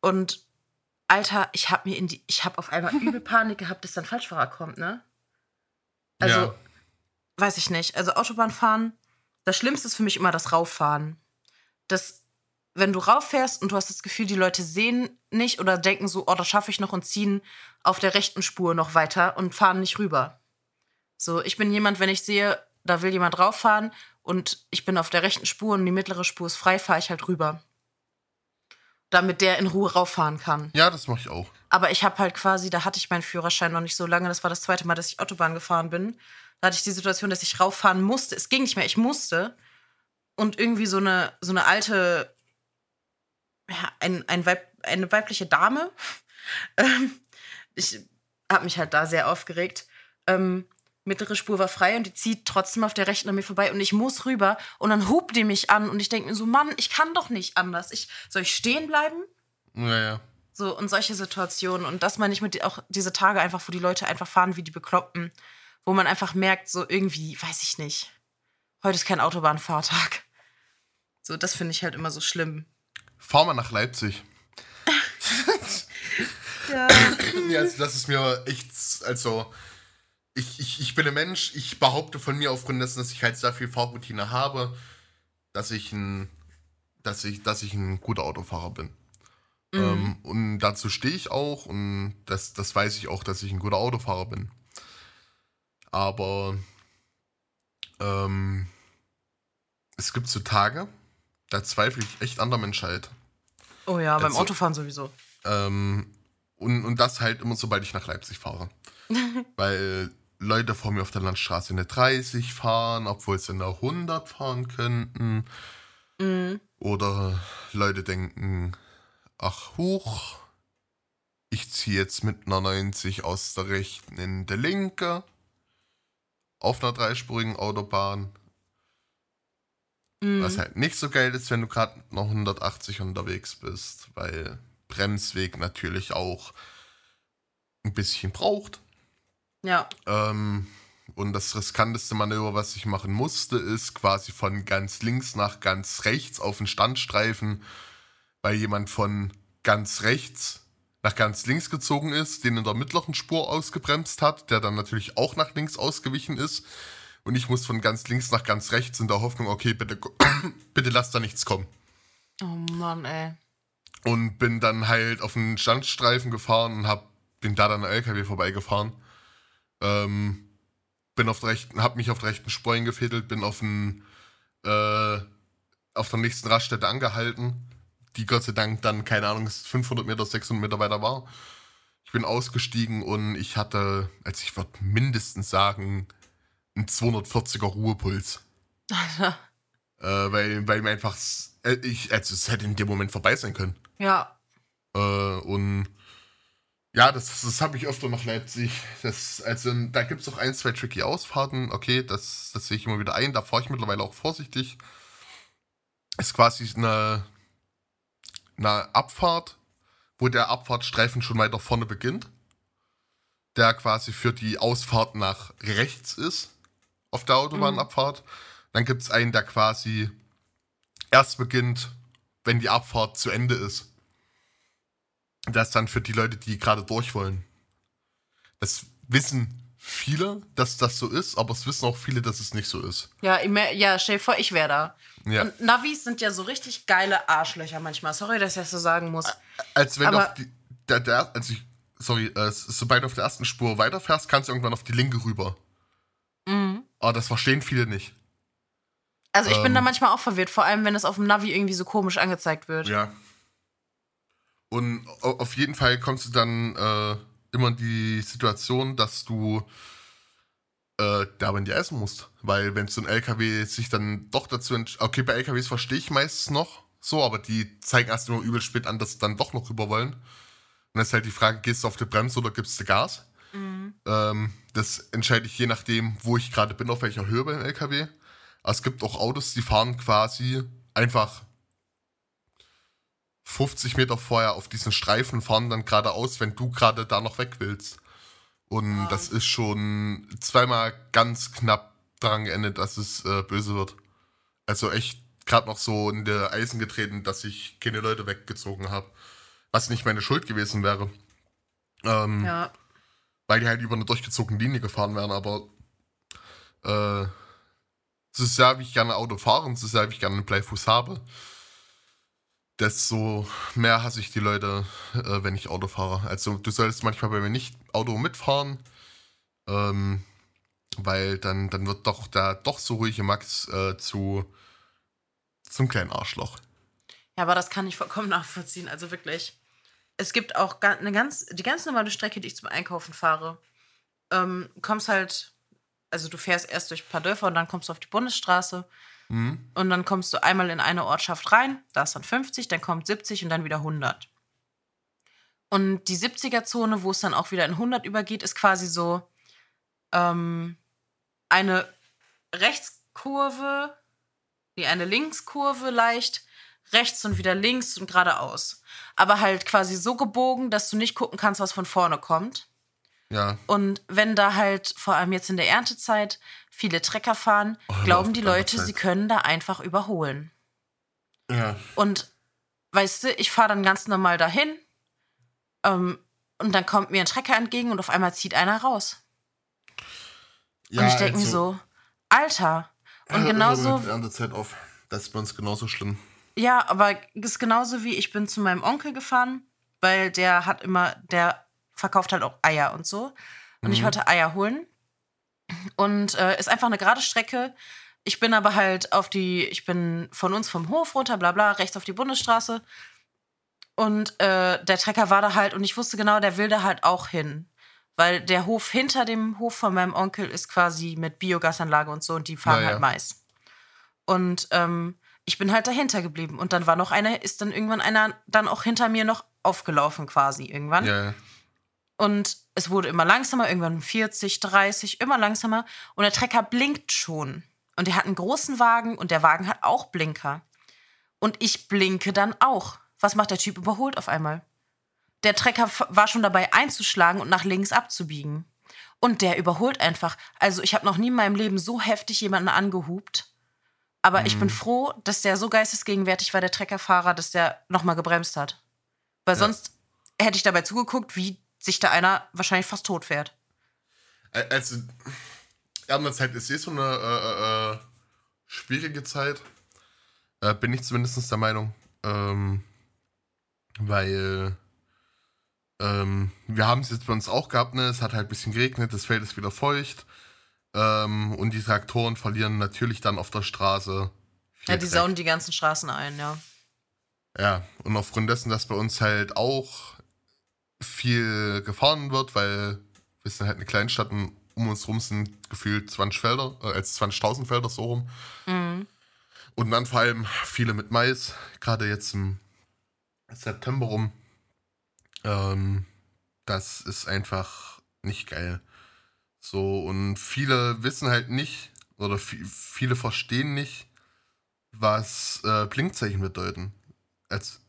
Und Alter, ich habe mir in die, ich habe auf einmal übel Panik gehabt, dass dann Falschfahrer kommt, ne? Also, ja. weiß ich nicht. Also Autobahn fahren, das Schlimmste ist für mich immer das Rauffahren. Das, wenn du rauffährst und du hast das Gefühl, die Leute sehen nicht oder denken so, oh, das schaffe ich noch und ziehen auf der rechten Spur noch weiter und fahren nicht rüber. So, ich bin jemand, wenn ich sehe, da will jemand rauffahren und ich bin auf der rechten Spur und die mittlere Spur ist frei, fahre ich halt rüber. Damit der in Ruhe rauffahren kann. ja, das mache ich auch. Aber ich habe halt quasi, da hatte ich meinen Führerschein noch nicht so lange. Das war das zweite Mal, dass ich Autobahn gefahren bin. Da hatte ich die Situation, dass ich rauffahren musste. Es ging nicht mehr, ich musste. Und irgendwie so eine, so eine alte, ja, ein, ein Weib, eine weibliche Dame. Ähm, ich habe mich halt da sehr aufgeregt. Ähm, mittlere Spur war frei und die zieht trotzdem auf der rechten an mir vorbei und ich muss rüber und dann hupt die mich an und ich denke mir so, Mann, ich kann doch nicht anders. Ich, soll ich stehen bleiben? Ja, ja. So, und solche Situationen. Und das meine ich mit auch diese Tage einfach, wo die Leute einfach fahren wie die Bekloppten. Wo man einfach merkt, so irgendwie, weiß ich nicht. Heute ist kein Autobahnfahrtag. So, das finde ich halt immer so schlimm. Fahr mal nach Leipzig. Ja. ja, also das ist mir echt, also ich, ich, ich bin ein Mensch, ich behaupte von mir aufgrund dessen, dass ich halt sehr viel Fahrroutine habe, dass ich ein, dass ich, dass ich ein guter Autofahrer bin. Ähm, und dazu stehe ich auch und das, das weiß ich auch, dass ich ein guter Autofahrer bin. Aber ähm, es gibt so Tage, da zweifle ich echt an der Menschheit. Oh ja, beim Also- Autofahren sowieso. Ähm, und, und das halt immer, sobald ich nach Leipzig fahre. Weil Leute vor mir auf der Landstraße eine 30 fahren, obwohl sie eine 100 fahren könnten. Mhm. Oder Leute denken, ach huch, ich ziehe jetzt mit einer 90 aus der rechten in die linke. Auf einer dreispurigen Autobahn. Mhm. Was halt nicht so geil ist, wenn du gerade noch 180 unterwegs bist, weil Bremsweg natürlich auch ein bisschen braucht. Ja. Ähm, und das riskanteste Manöver, was ich machen musste, ist quasi von ganz links nach ganz rechts auf den Standstreifen, weil jemand von ganz rechts nach ganz links gezogen ist, den in der mittleren Spur ausgebremst hat, der dann natürlich auch nach links ausgewichen ist. Und ich muss von ganz links nach ganz rechts in der Hoffnung, okay, bitte, bitte lass da nichts kommen. Oh Mann, ey. Und bin dann halt auf den Standstreifen gefahren und hab, bin da dann an LKW vorbeigefahren. Ähm, bin auf der rechten, hab mich auf der rechten Spur eingefädelt, bin auf den, äh, auf der nächsten Raststätte angehalten, die Gott sei Dank dann, keine Ahnung, 500 Meter, 600 Meter weiter war. Ich bin ausgestiegen und ich hatte, also ich würde mindestens sagen, einen 240er Ruhepuls. äh, weil, weil mir einfach, äh, ich, also es hätte in dem Moment vorbei sein können. Ja. Äh, und ja, das, das habe ich öfter nach Leipzig. Das, also da gibt es auch ein, zwei tricky Ausfahrten. Okay, das, das sehe ich immer wieder ein. Da fahre ich mittlerweile auch vorsichtig. Ist quasi eine, eine Abfahrt, wo der Abfahrtstreifen schon weiter vorne beginnt. Der quasi für die Ausfahrt nach rechts ist auf der Autobahnabfahrt. Mhm. Dann gibt es einen, der quasi erst beginnt, wenn die Abfahrt zu Ende ist. Das ist dann für die Leute, die gerade durch wollen. Das wissen viele, dass das so ist, aber es wissen auch viele, dass es nicht so ist. Ja, ja stell dir vor, ich wäre da. Ja. Und Navis sind ja so richtig geile Arschlöcher manchmal. Sorry, dass ich das so sagen muss. Als wenn aber auf die, der, der, also ich, sorry, äh, sobald du auf der ersten Spur weiterfährst, kannst du irgendwann auf die linke rüber. Mhm. Aber das verstehen viele nicht. Also ich ähm, bin da ähm. manchmal auch verwirrt, vor allem wenn es auf dem Navi irgendwie so komisch angezeigt wird. Ja. Und auf jeden Fall kommst du dann äh, immer in die Situation, dass du äh, da in die essen musst. Weil wenn so ein LKW sich dann doch dazu Okay, bei LKWs verstehe ich meistens noch so, aber die zeigen erst immer übel spät an, dass sie dann doch noch rüber wollen. Und dann ist halt die Frage, gehst du auf die Bremse oder gibst du Gas? Mhm. Ähm, das entscheide ich je nachdem, wo ich gerade bin, auf welcher Höhe beim LKW. Aber es gibt auch Autos, die fahren quasi einfach 50 Meter vorher auf diesen Streifen, fahren dann geradeaus, wenn du gerade da noch weg willst. Und oh. das ist schon zweimal ganz knapp daran geendet, dass es äh, böse wird. Also echt gerade noch so in der Eisen getreten, dass ich keine Leute weggezogen habe. Was nicht meine Schuld gewesen wäre. Ähm, ja. Weil die halt über eine durchgezogene Linie gefahren wären, aber äh, es ist ja, wie ich gerne Auto fahre und es ist ja, wie ich gerne einen Bleifuß habe desto mehr hasse ich die Leute, äh, wenn ich Auto fahre. Also du solltest manchmal bei mir nicht Auto mitfahren, ähm, weil dann, dann wird doch der doch so ruhige Max äh, zu zum kleinen Arschloch. Ja, aber das kann ich vollkommen nachvollziehen. Also wirklich. Es gibt auch eine ganz, die ganz normale Strecke, die ich zum Einkaufen fahre. Ähm, kommst halt, also du fährst erst durch ein paar Dörfer und dann kommst du auf die Bundesstraße Mhm. Und dann kommst du einmal in eine Ortschaft rein, da ist dann 50, dann kommt 70 und dann wieder 100. Und die 70er-Zone, wo es dann auch wieder in 100 übergeht, ist quasi so ähm, eine Rechtskurve, wie eine Linkskurve leicht, rechts und wieder links und geradeaus. Aber halt quasi so gebogen, dass du nicht gucken kannst, was von vorne kommt. Ja. Und wenn da halt, vor allem jetzt in der Erntezeit, viele Trecker fahren, oh, glauben die Leute, sie können da einfach überholen. Ja. Und weißt du, ich fahre dann ganz normal dahin ähm, und dann kommt mir ein Trecker entgegen und auf einmal zieht einer raus. Ja, und ich denke also, mir so, Alter. Und genauso. Mit Erntezeit auf. Das ist bei uns genauso schlimm. Ja, aber ist genauso wie ich bin zu meinem Onkel gefahren, weil der hat immer, der verkauft halt auch Eier und so. Und mhm. ich wollte Eier holen. Und äh, ist einfach eine gerade Strecke. Ich bin aber halt auf die, ich bin von uns vom Hof runter, bla bla, rechts auf die Bundesstraße. Und äh, der Trecker war da halt und ich wusste genau, der will da halt auch hin. Weil der Hof hinter dem Hof von meinem Onkel ist quasi mit Biogasanlage und so und die fahren naja. halt Mais. Und ähm, ich bin halt dahinter geblieben. Und dann war noch einer, ist dann irgendwann einer dann auch hinter mir noch aufgelaufen quasi irgendwann. Ja. Und es wurde immer langsamer, irgendwann 40, 30, immer langsamer. Und der Trecker blinkt schon. Und er hat einen großen Wagen und der Wagen hat auch Blinker. Und ich blinke dann auch. Was macht der Typ überholt auf einmal? der Trecker war schon dabei einzuschlagen und nach links abzubiegen. Und der überholt einfach. Also ich habe noch nie in meinem Leben so heftig jemanden angehupt. Aber ich bin froh, dass der so geistesgegenwärtig war, der Treckerfahrer, dass der nochmal gebremst hat. Weil Ja. sonst hätte ich dabei zugeguckt, wie sich da einer wahrscheinlich fast tot fährt. Also, Erdnetzeit ist eh so eine äh, äh, schwierige Zeit. Äh, bin ich zumindest der Meinung. Ähm, weil ähm, wir haben es jetzt bei uns auch gehabt, ne? Es hat halt ein bisschen geregnet, das Feld ist wieder feucht. Ähm, und die Traktoren verlieren natürlich dann auf der Straße. viel Ja, die Dreck. sauen die ganzen Straßen ein, ja. Ja, und aufgrund dessen, dass bei uns halt auch viel gefahren wird, weil wir sind halt eine Kleinstadt und um uns rum sind gefühlt 20 Felder, äh, als 20.000 Felder so rum. Mhm. Und dann vor allem viele mit Mais, gerade jetzt im September rum. Ähm, das ist einfach nicht geil. So, und viele wissen halt nicht, oder vi- viele verstehen nicht, was äh, Blinkzeichen bedeuten. Als,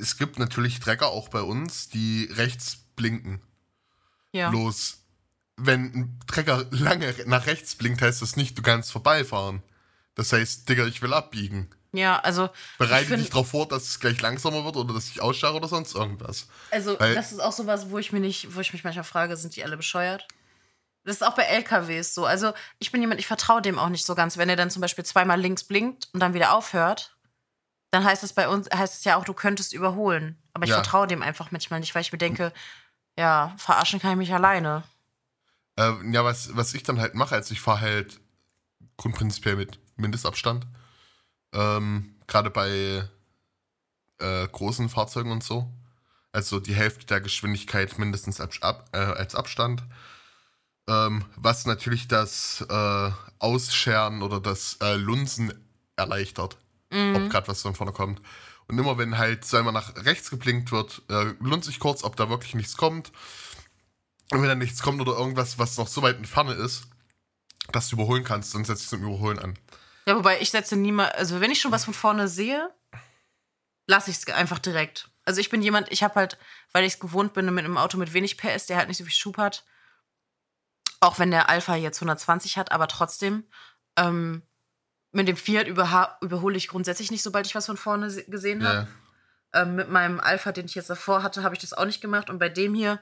es gibt natürlich Trecker auch bei uns, die rechts blinken. Ja. Bloß, wenn ein Trecker lange nach rechts blinkt, heißt das nicht, du kannst vorbeifahren. Das heißt, Digga, ich will abbiegen. Ja, also. Bereite find- dich darauf vor, dass es gleich langsamer wird oder dass ich ausstarre oder sonst irgendwas. Also, Weil- das ist auch sowas, wo ich mir nicht, wo ich mich manchmal frage, sind die alle bescheuert? Das ist auch bei LKWs so. Also, ich bin jemand, ich vertraue dem auch nicht so ganz. Wenn er dann zum Beispiel zweimal links blinkt und dann wieder aufhört, dann heißt es bei uns, heißt es ja auch, du könntest überholen. Aber ich Ja. vertraue dem einfach manchmal nicht, weil ich mir denke, ja, verarschen kann ich mich alleine. Äh, ja, was, was ich dann halt mache, als ich fahre halt grundprinzipiell mit Mindestabstand. Ähm, Gerade bei äh, großen Fahrzeugen und so. Also die Hälfte der Geschwindigkeit mindestens ab, ab, äh, als Abstand. Ähm, was natürlich das äh, Ausscheren oder das äh, Lunsen erleichtert. Mhm. ob gerade was von vorne kommt. Und immer wenn halt, sagen wir, nach rechts geblinkt wird, äh, lunze ich kurz, ob da wirklich nichts kommt. Und wenn da nichts kommt oder irgendwas, was noch so weit in Ferne ist, dass du überholen kannst, dann setze ich zum Überholen an. Ja, wobei ich setze niemals, also wenn ich schon was von vorne sehe, lasse ich es einfach direkt. Also ich bin jemand, ich habe halt, weil ich es gewohnt bin, mit einem Auto mit wenig PS, der halt nicht so viel Schub hat, auch wenn der Alpha jetzt 120 hat, aber trotzdem, ähm, mit dem Fiat überha- überhole ich grundsätzlich nicht, sobald ich was von vorne se- gesehen habe. Ja. Ähm, mit meinem Alpha, den ich jetzt davor hatte, habe ich das auch nicht gemacht. Und bei dem hier,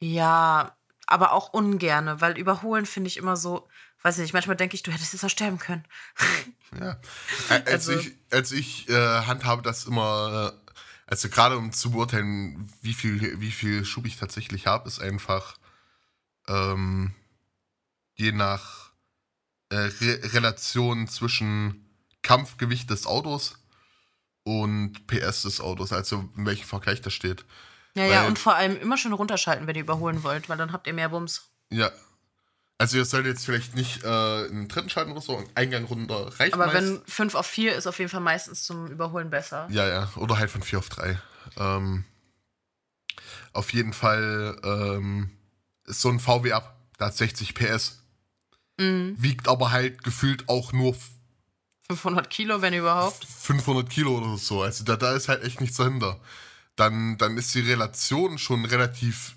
ja, aber auch ungerne, weil überholen finde ich immer so, weiß ich nicht, manchmal denke ich, du hättest jetzt auch sterben können. Ja. Als Also- ich, als ich äh, handhabe das immer, äh, also gerade um zu beurteilen, wie viel, wie viel Schub ich tatsächlich habe, ist einfach ähm, je nach äh, Re Relation zwischen Kampfgewicht des Autos und PS des Autos, also in welchem Vergleich das steht. Ja, ja, Weil- und vor allem immer schön runterschalten, wenn ihr überholen wollt, weil dann habt ihr mehr Bums. Ja. Also ihr solltet jetzt vielleicht nicht äh, einen dritten schalten oder so, einen Eingang runter reicht Aber meist. wenn 5 auf 4 ist auf jeden Fall meistens zum Überholen besser. Ja, ja. Oder halt von 4 auf 3. Ähm, auf jeden Fall ähm, ist so ein VW ab. Da hat 60 PS. Mhm. Wiegt aber halt gefühlt auch nur f- 500 Kilo, wenn überhaupt. 500 Kilo oder so. Also da, da ist halt echt nichts dahinter. Dann, dann ist die Relation schon relativ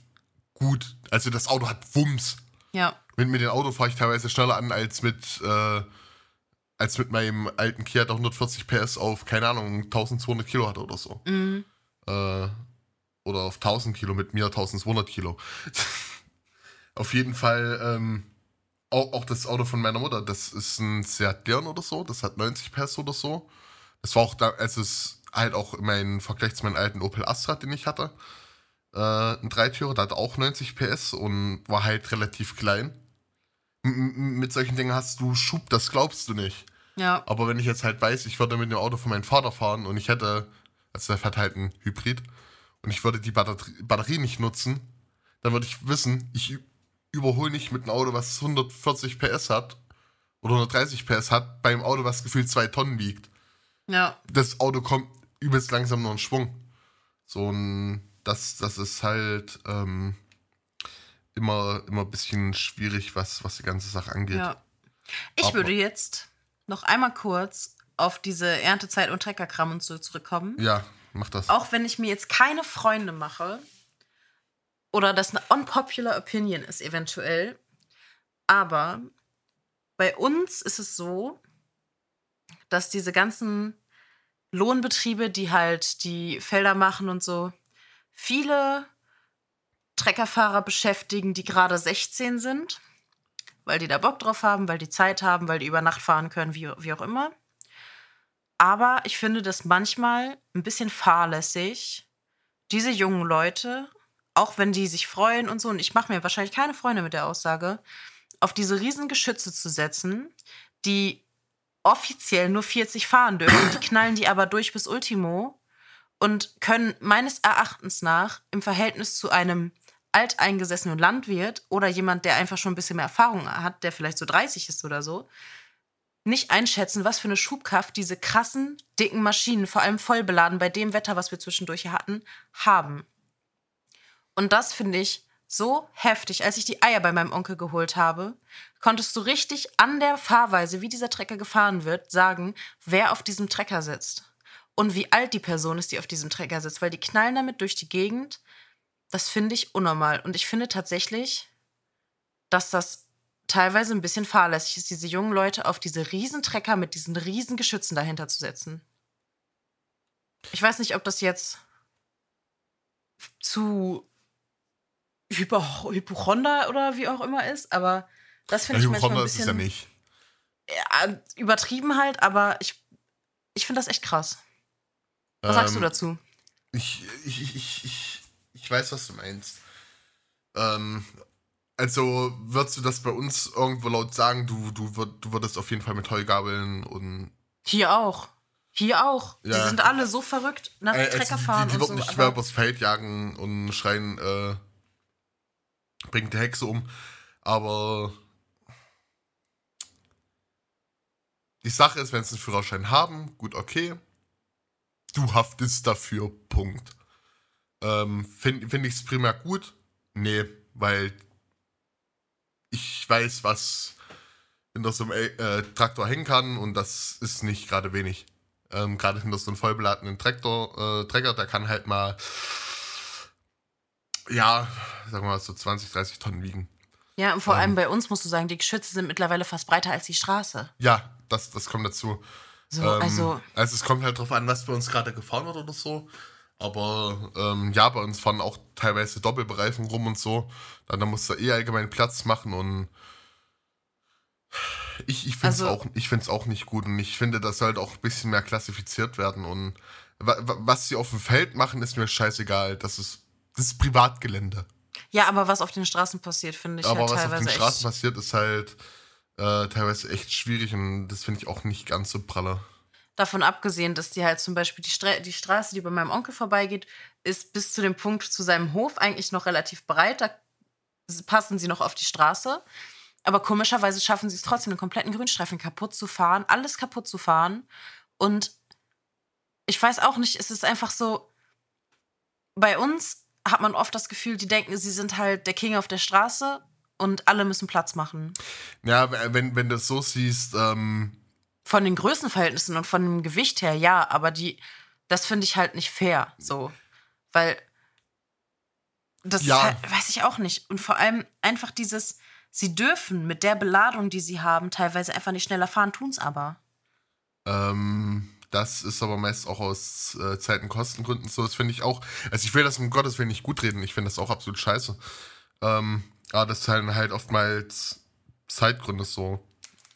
gut. Also das Auto hat Wumms. Ja. Mit, mit dem Auto fahre ich teilweise schneller an als mit, äh, als mit meinem alten Kia, der 140 PS auf, keine Ahnung, 1200 Kilo hatte oder so. Mhm. Äh, oder auf 1000 Kilo, mit mir 1200 Kilo. auf jeden Fall, ähm, auch, auch das Auto von meiner Mutter, das ist ein Seat Leon oder so, das hat 90 PS oder so. Das war auch da, es ist halt auch mein Vergleich zu meinem alten Opel Astra, den ich hatte. Äh, ein Dreitürer, der hat auch 90 PS und war halt relativ klein. M- mit solchen Dingen hast du Schub, das glaubst du nicht. Ja. Aber wenn ich jetzt halt weiß, ich würde mit dem Auto von meinem Vater fahren und ich hätte, also der fährt halt ein Hybrid, und ich würde die Batterie, Batterie nicht nutzen, dann würde ich wissen, ich ü- überhole nicht mit einem Auto, was 140 PS hat oder 130 PS hat, beim Auto, was gefühlt zwei Tonnen wiegt. Ja. Das Auto kommt übelst langsam nur in Schwung. So ein, das, das ist halt ähm, immer, immer ein bisschen schwierig, was, was die ganze Sache angeht. Ja. Ich Aber- würde jetzt noch einmal kurz auf diese Erntezeit und Treckerkram und so zurückkommen. ja. mach das. Auch wenn ich mir jetzt keine Freunde mache oder das eine unpopular Opinion ist eventuell, aber bei uns ist es so, dass diese ganzen Lohnbetriebe, die halt die Felder machen und so, viele Treckerfahrer beschäftigen, die gerade 16 sind, weil die da Bock drauf haben, weil die Zeit haben, weil die über Nacht fahren können, wie, wie auch immer. Aber ich finde das manchmal ein bisschen fahrlässig, diese jungen Leute, auch wenn die sich freuen und so, und ich mache mir wahrscheinlich keine Freunde mit der Aussage, auf diese riesen Geschütze zu setzen, die offiziell nur 40 fahren dürfen, die knallen die aber durch bis Ultimo und können meines Erachtens nach im Verhältnis zu einem alteingesessenen Landwirt oder jemand, der einfach schon ein bisschen mehr Erfahrung hat, der vielleicht so 30 ist oder so, nicht einschätzen, was für eine Schubkraft diese krassen, dicken Maschinen, vor allem vollbeladen bei dem Wetter, was wir zwischendurch hatten, haben. Und das finde ich so heftig. Als ich die Eier bei meinem Onkel geholt habe, konntest du richtig an der Fahrweise, wie dieser Trecker gefahren wird, sagen, wer auf diesem Trecker sitzt. Und wie alt die Person ist, die auf diesem Trecker sitzt, weil die knallen damit durch die Gegend. Das finde ich unnormal. Und ich finde tatsächlich, dass das teilweise ein bisschen fahrlässig ist, diese jungen Leute auf diese Riesentrecker mit diesen riesen Geschützen dahinter zu setzen. Ich weiß nicht, ob das jetzt zu Hypo Hypochonder oder wie auch immer ist, aber das finde ja, ich manchmal ein bisschen... ist es ja nicht. Ja, übertrieben halt, aber ich, ich finde das echt krass. Was ähm, sagst du ähm, dazu? Ich, ich, ich, ich, ich weiß, was du meinst. Ähm, also würdest du das bei uns irgendwo laut sagen, du, du, du würdest auf jeden Fall mit Heugabeln und. Hier auch. Hier auch. Ja. Die sind alle so verrückt nach äh, Trecker fahren. Die, die, die würden so, nicht mehr übers Feld jagen und schreien, äh, bringt die Hexe um. Aber die Sache ist, wenn sie einen Führerschein haben, gut, okay. Du haftest dafür, Punkt. Ähm, Finde find ich es primär gut? Nee, weil ich weiß, was hinter so einem äh, Traktor hängen kann und das ist nicht gerade wenig. Ähm, gerade hinter so einem vollbeladenen Traktor, äh, Trecker, der kann halt mal, ja, sagen wir mal so 20, 30 Tonnen wiegen. Ja, und vor ähm, allem bei uns musst du sagen, die Geschütze sind mittlerweile fast breiter als die Straße. Ja, das, das kommt dazu. So, ähm, also, also es kommt halt drauf an, was bei uns gerade gefahren wird oder so. Aber ähm, ja, bei uns fahren auch teilweise Doppelbereifen rum und so. Dann, dann musst du eh allgemein Platz machen und ich, ich finde es also, auch, auch nicht gut und ich finde, das sollte auch ein bisschen mehr klassifiziert werden und was sie auf dem Feld machen, ist mir scheißegal. Das ist, das ist Privatgelände. Ja, aber was auf den Straßen passiert, finde ich aber halt was teilweise auf den Straßen passiert, ist halt äh, teilweise echt schwierig und das finde ich auch nicht ganz so pralle. Davon abgesehen, dass die halt zum Beispiel die, Stra die Straße, die bei meinem Onkel vorbeigeht, ist bis zu dem Punkt zu seinem Hof eigentlich noch relativ breit. Da passen sie noch auf die Straße. Aber komischerweise schaffen sie es trotzdem, den kompletten Grünstreifen kaputt zu fahren, alles kaputt zu fahren. Und ich weiß auch nicht, es ist einfach so, bei uns hat man oft das Gefühl, die denken, sie sind halt der King auf der Straße und alle müssen Platz machen. Ja, wenn, wenn du das so siehst, ähm, von den Größenverhältnissen und von dem Gewicht her, ja, aber die, das finde ich halt nicht fair, so. Weil das ja. halt, weiß ich auch nicht. Und vor allem einfach dieses, sie dürfen mit der Beladung, die sie haben, teilweise einfach nicht schneller fahren, tun es aber. Ähm, das ist aber meist auch aus äh, Zeitenkostengründen so. Das finde ich auch. Also ich will das um Gottes Willen nicht gut reden. Ich finde das auch absolut scheiße. Ähm, aber das ist halt, oftmals Zeitgründe so.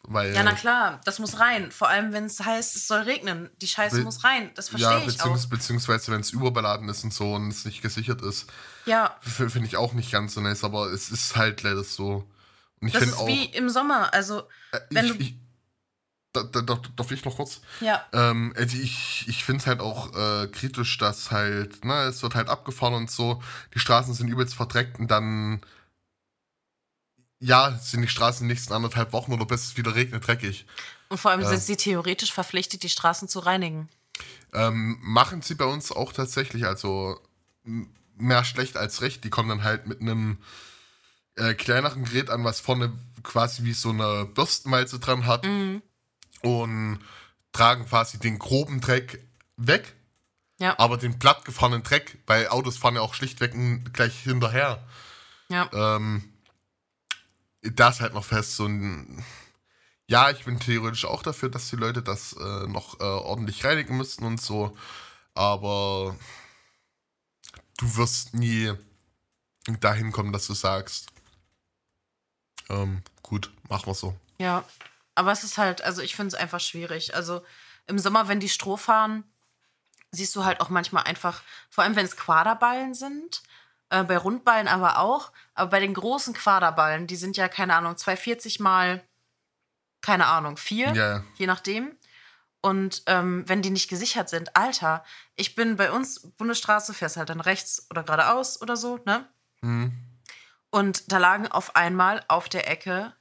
Weil, ja, na klar, das muss rein. Vor allem, wenn es heißt, es soll regnen. Die Scheiße muss rein. Das verstehe ja, ich auch. Beziehungsweise, wenn es überbeladen ist und so und es nicht gesichert ist. Ja. Finde ich auch nicht ganz so nice, aber es ist halt leider so. Und ich das ist auch, wie im Sommer. Also, äh, wenn ich, du. Ich, da, da, darf ich noch kurz? Ja. Ähm, also ich ich finde es halt auch äh, kritisch, dass halt, ne, es wird halt abgefahren und so, die Straßen sind übelst verdreckt und dann ja, sind die Straßen in den nächsten anderthalb Wochen oder bis es wieder regnet dreckig. Und vor allem äh, sind sie theoretisch verpflichtet, die Straßen zu reinigen. Ähm, machen sie bei uns auch tatsächlich, also mehr schlecht als recht. Die kommen dann halt mit einem äh, kleineren Gerät an, was vorne quasi wie so eine Bürstenmalze dran hat. Mhm. Und tragen quasi den groben Dreck weg. Ja. Aber den plattgefahrenen Dreck, weil Autos fahren ja auch schlichtweg gleich hinterher. Ja. Ähm, da ist halt noch fest so ein. Ja, ich bin theoretisch auch dafür, dass die Leute das äh, noch äh, ordentlich reinigen müssten und so. Aber du wirst nie dahin kommen, dass du sagst, ähm, gut, machen wir so. Ja, aber es ist halt, also ich finde es einfach schwierig. Also im Sommer, wenn die Stroh fahren, siehst du halt auch manchmal einfach, vor allem wenn es Quaderballen sind, äh, bei Rundballen aber auch, aber bei den großen Quaderballen, die sind ja, keine Ahnung, 240 mal, keine Ahnung, 4, Ja, je nachdem. Und ähm, wenn die nicht gesichert sind, Alter, ich bin bei uns Bundesstraße, fährst halt dann rechts oder geradeaus oder so, ne? hm, Und da lagen auf einmal auf der Ecke,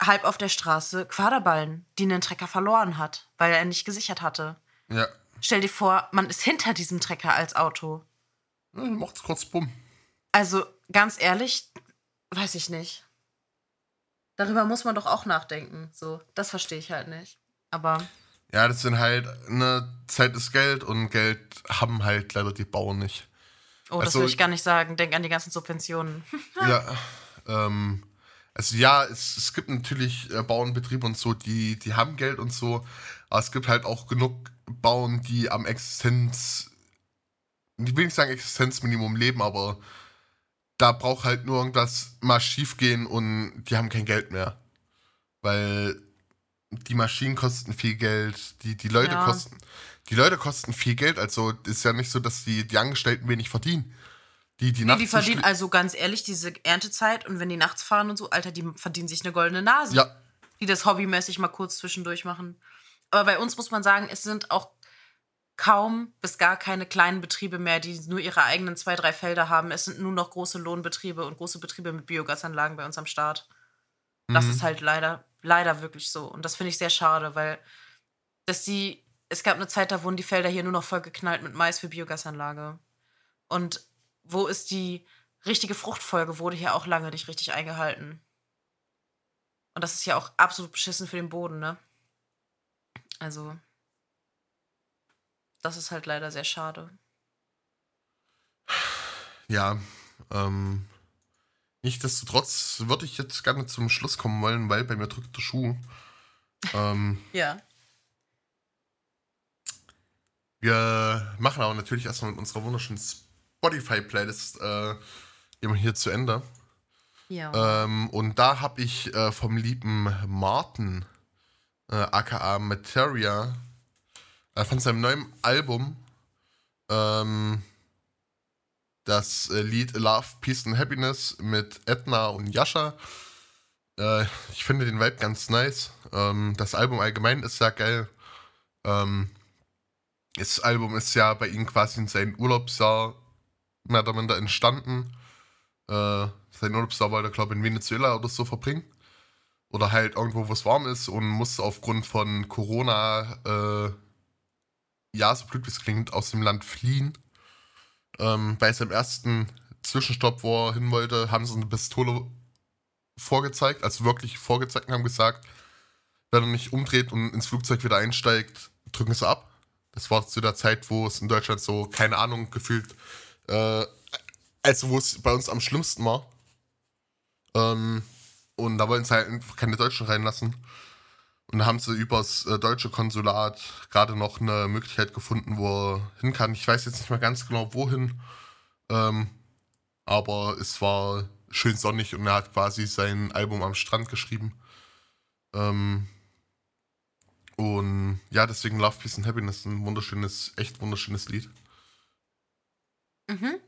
halb auf der Straße, Quaderballen, die einen Trecker verloren hat, weil er nicht gesichert hatte. ja. Stell dir vor, man ist hinter diesem Trecker als Auto. ja macht's kurz bumm. Also, ganz ehrlich, weiß ich nicht. Darüber muss man doch auch nachdenken. So, das verstehe ich halt nicht. Aber Ja, das sind halt, ne, Zeit ist Geld und Geld haben halt leider die Bauern nicht. Oh, das Also- will ich gar nicht sagen. Denk an die ganzen Subventionen. Ja, ähm, also ja, es, es gibt natürlich äh, Bauernbetriebe und so, die, die haben Geld und so, aber es gibt halt auch genug Bauern, die am Existenz, ich will nicht sagen Existenzminimum leben, aber da braucht halt nur irgendwas mal schief gehen und die haben kein Geld mehr. Weil die Maschinen kosten viel Geld, die, die Leute Ja. kosten, die Leute kosten viel Geld, also ist ja nicht so, dass die, die Angestellten wenig verdienen. Die, die, Nee, die verdienen also ganz ehrlich diese Erntezeit und wenn die nachts fahren und so, Alter, die verdienen sich eine goldene Nase. Ja, die das hobbymäßig mal kurz zwischendurch machen. Aber bei uns muss man sagen, es sind auch kaum bis gar keine kleinen Betriebe mehr, die nur ihre eigenen zwei, drei Felder haben. Es sind nur noch große Lohnbetriebe und große Betriebe mit Biogasanlagen bei uns am Start. Das Mhm. ist halt leider, leider wirklich so. Und das finde ich sehr schade, weil dass die, es gab eine Zeit, da wurden die Felder hier nur noch vollgeknallt mit Mais für Biogasanlage. Und wo ist die richtige Fruchtfolge, wurde hier auch lange nicht richtig eingehalten. Und das ist ja auch absolut beschissen für den Boden, ne? Also, das ist halt leider sehr schade. Ja, ähm, nichtsdestotrotz würde ich jetzt gerne zum Schluss kommen wollen, weil bei mir drückt der Schuh. ähm, Ja. wir machen aber natürlich erstmal mit unserer wunderschönen Spotify-Playlist äh, immer hier zu Ende. Ja. Ähm, und da habe ich äh, vom lieben Martin, äh, aka Materia, äh, von seinem neuen Album ähm, das äh, Lied Love, Peace and Happiness mit Edna und Yasha. Äh, ich finde den Vibe ganz nice. Ähm, das Album allgemein ist ja geil. Ähm, das Album ist ja bei ihm quasi in seinem Urlaubsjahr mehr oder minder entstanden. Äh, sein er, glaube in Venezuela oder so verbringen. Oder halt irgendwo, wo es warm ist und musste aufgrund von Corona, äh, ja, so blöd wie es klingt, aus dem Land fliehen. Ähm, bei seinem ersten Zwischenstopp, wo er hin wollte, haben sie eine Pistole vorgezeigt, also wirklich vorgezeigt und haben gesagt, wenn er nicht umdreht und ins Flugzeug wieder einsteigt, drücken sie ab. Das war zu der Zeit, wo es in Deutschland so, keine Ahnung, gefühlt, äh, also wo es bei uns am schlimmsten war. Ähm, und da wollten sie halt einfach keine Deutschen reinlassen. Und da haben sie übers äh, deutsche Konsulat gerade noch eine Möglichkeit gefunden, wo er hin kann. Ich weiß jetzt nicht mehr ganz genau, wohin. Ähm, aber es war schön sonnig und er hat quasi sein Album am Strand geschrieben. Ähm, und ja, deswegen Love, Peace and Happiness ein wunderschönes, echt wunderschönes Lied. Mhm.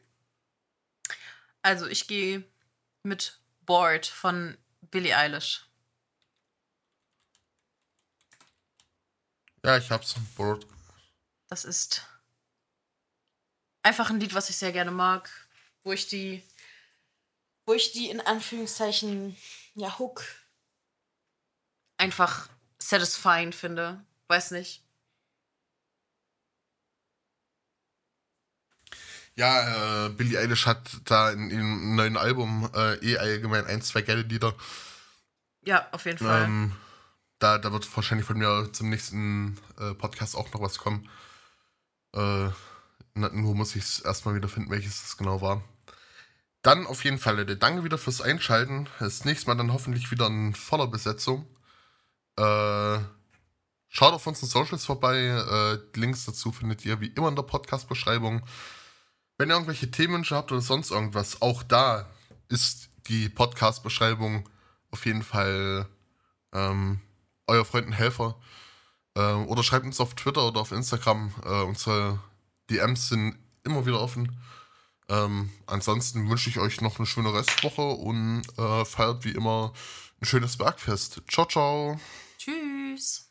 Also, ich gehe mit Bored von Billie Eilish. Ja, ich hab's. Bored. Das ist einfach ein Lied, was ich sehr gerne mag, wo ich die, wo ich die in Anführungszeichen, ja, Hook einfach satisfying finde. Weiß nicht. Ja, äh, Billie Eilish hat da in ihrem neuen Album äh, eh allgemein ein, zwei geile Lieder. Ja, auf jeden Fall. Ähm, da, da wird wahrscheinlich von mir zum nächsten äh, Podcast auch noch was kommen. Äh, nur muss ich es erstmal wieder finden, welches es genau war. Dann auf jeden Fall, Leute, danke wieder fürs Einschalten. Das nächste Mal dann hoffentlich wieder in voller Besetzung. Äh, schaut auf unseren Socials vorbei. Äh, Links dazu findet ihr wie immer in der Podcast-Beschreibung. Wenn ihr irgendwelche Themenwünsche habt oder sonst irgendwas, auch da ist die Podcast-Beschreibung auf jeden Fall ähm, euer Freund und Helfer. Äh, oder schreibt uns auf Twitter oder auf Instagram. Äh, unsere DMs sind immer wieder offen. Ähm, ansonsten wünsche ich euch noch eine schöne Restwoche und äh, feiert wie immer ein schönes Bergfest. Ciao, ciao. Tschüss.